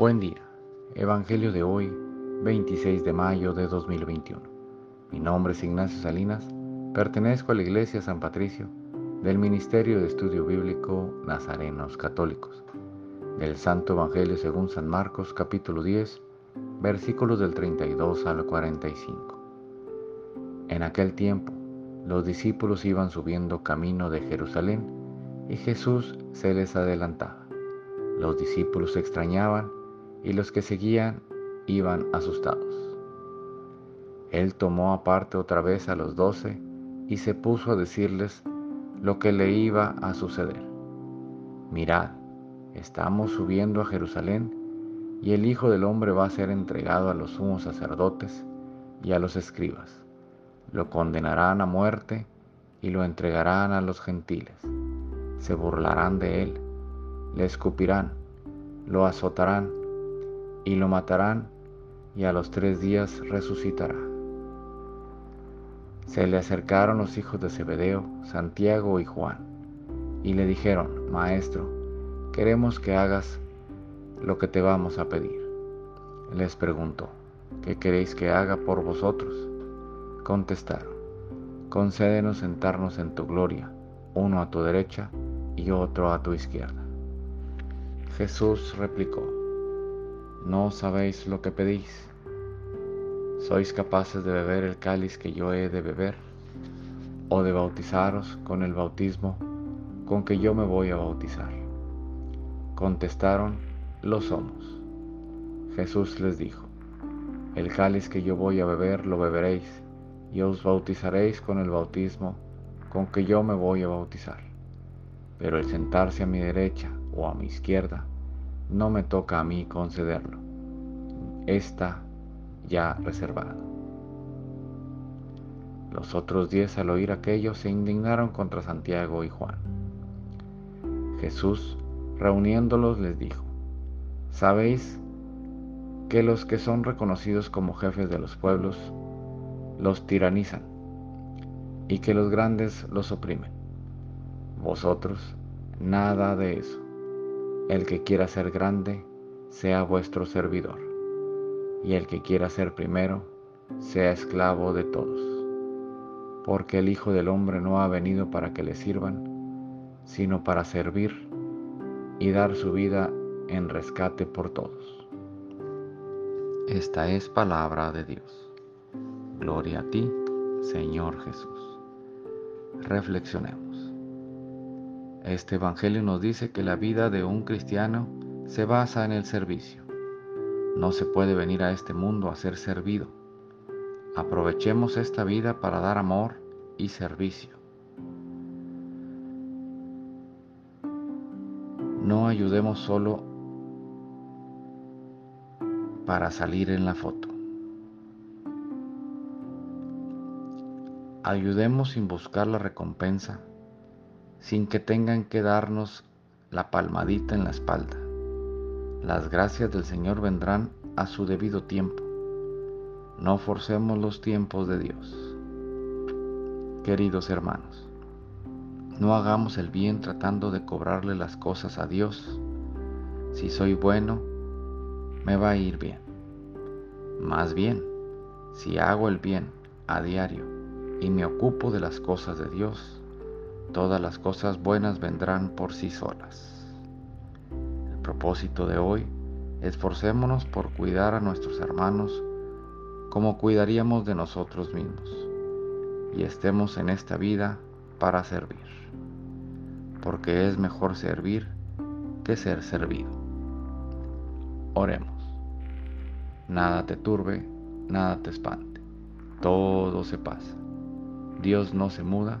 Buen día. Evangelio de hoy, 26 de mayo de 2021. Mi nombre es Ignacio Salinas. Pertenezco a la Iglesia San Patricio del Ministerio de Estudio Bíblico Nazarenos Católicos. Del Santo Evangelio según San Marcos capítulo 10, versículos del 32 al 45. En aquel tiempo, los discípulos iban subiendo camino de Jerusalén y Jesús se les adelantaba. Los discípulos se extrañaban y los que seguían iban asustados. Él tomó aparte otra vez a los doce y se puso a decirles lo que le iba a suceder. Mirad, estamos subiendo a Jerusalén y el Hijo del Hombre va a ser entregado a los sumos sacerdotes y a los escribas. Lo condenarán a muerte y lo entregarán a los gentiles. Se burlarán de él, le escupirán, lo azotarán y lo matarán y a los tres días resucitará. Se le acercaron los hijos de Zebedeo, Santiago y Juan, y le dijeron, Maestro, queremos que hagas lo que te vamos a pedir. Les preguntó, ¿qué queréis que haga por vosotros? Contestaron, concédenos sentarnos en tu gloria, uno a tu derecha y otro a tu izquierda. Jesús replicó, no sabéis lo que pedís. ¿Sois capaces de beber el cáliz que yo he de beber? ¿O de bautizaros con el bautismo con que yo me voy a bautizar? Contestaron, lo somos. Jesús les dijo, el cáliz que yo voy a beber lo beberéis y os bautizaréis con el bautismo con que yo me voy a bautizar. Pero el sentarse a mi derecha o a mi izquierda no me toca a mí concederlo. Está ya reservado. Los otros diez al oír aquello se indignaron contra Santiago y Juan. Jesús, reuniéndolos, les dijo, ¿sabéis que los que son reconocidos como jefes de los pueblos los tiranizan y que los grandes los oprimen? Vosotros, nada de eso el que quiera ser grande, sea vuestro servidor, y el que quiera ser primero, sea esclavo de todos. Porque el Hijo del Hombre no ha venido para que le sirvan, sino para servir y dar su vida en rescate por todos. Esta es palabra de Dios. Gloria a ti, Señor Jesús. Reflexionemos. Este Evangelio nos dice que la vida de un cristiano se basa en el servicio. No se puede venir a este mundo a ser servido. Aprovechemos esta vida para dar amor y servicio. No ayudemos solo para salir en la foto. Ayudemos sin buscar la recompensa sin que tengan que darnos la palmadita en la espalda. Las gracias del Señor vendrán a su debido tiempo. No forcemos los tiempos de Dios. Queridos hermanos, no hagamos el bien tratando de cobrarle las cosas a Dios. Si soy bueno, me va a ir bien. Más bien, si hago el bien a diario y me ocupo de las cosas de Dios, todas las cosas buenas vendrán por sí solas. El propósito de hoy, esforcémonos por cuidar a nuestros hermanos como cuidaríamos de nosotros mismos y estemos en esta vida para servir, porque es mejor servir que ser servido. Oremos. Nada te turbe, nada te espante, todo se pasa. Dios no se muda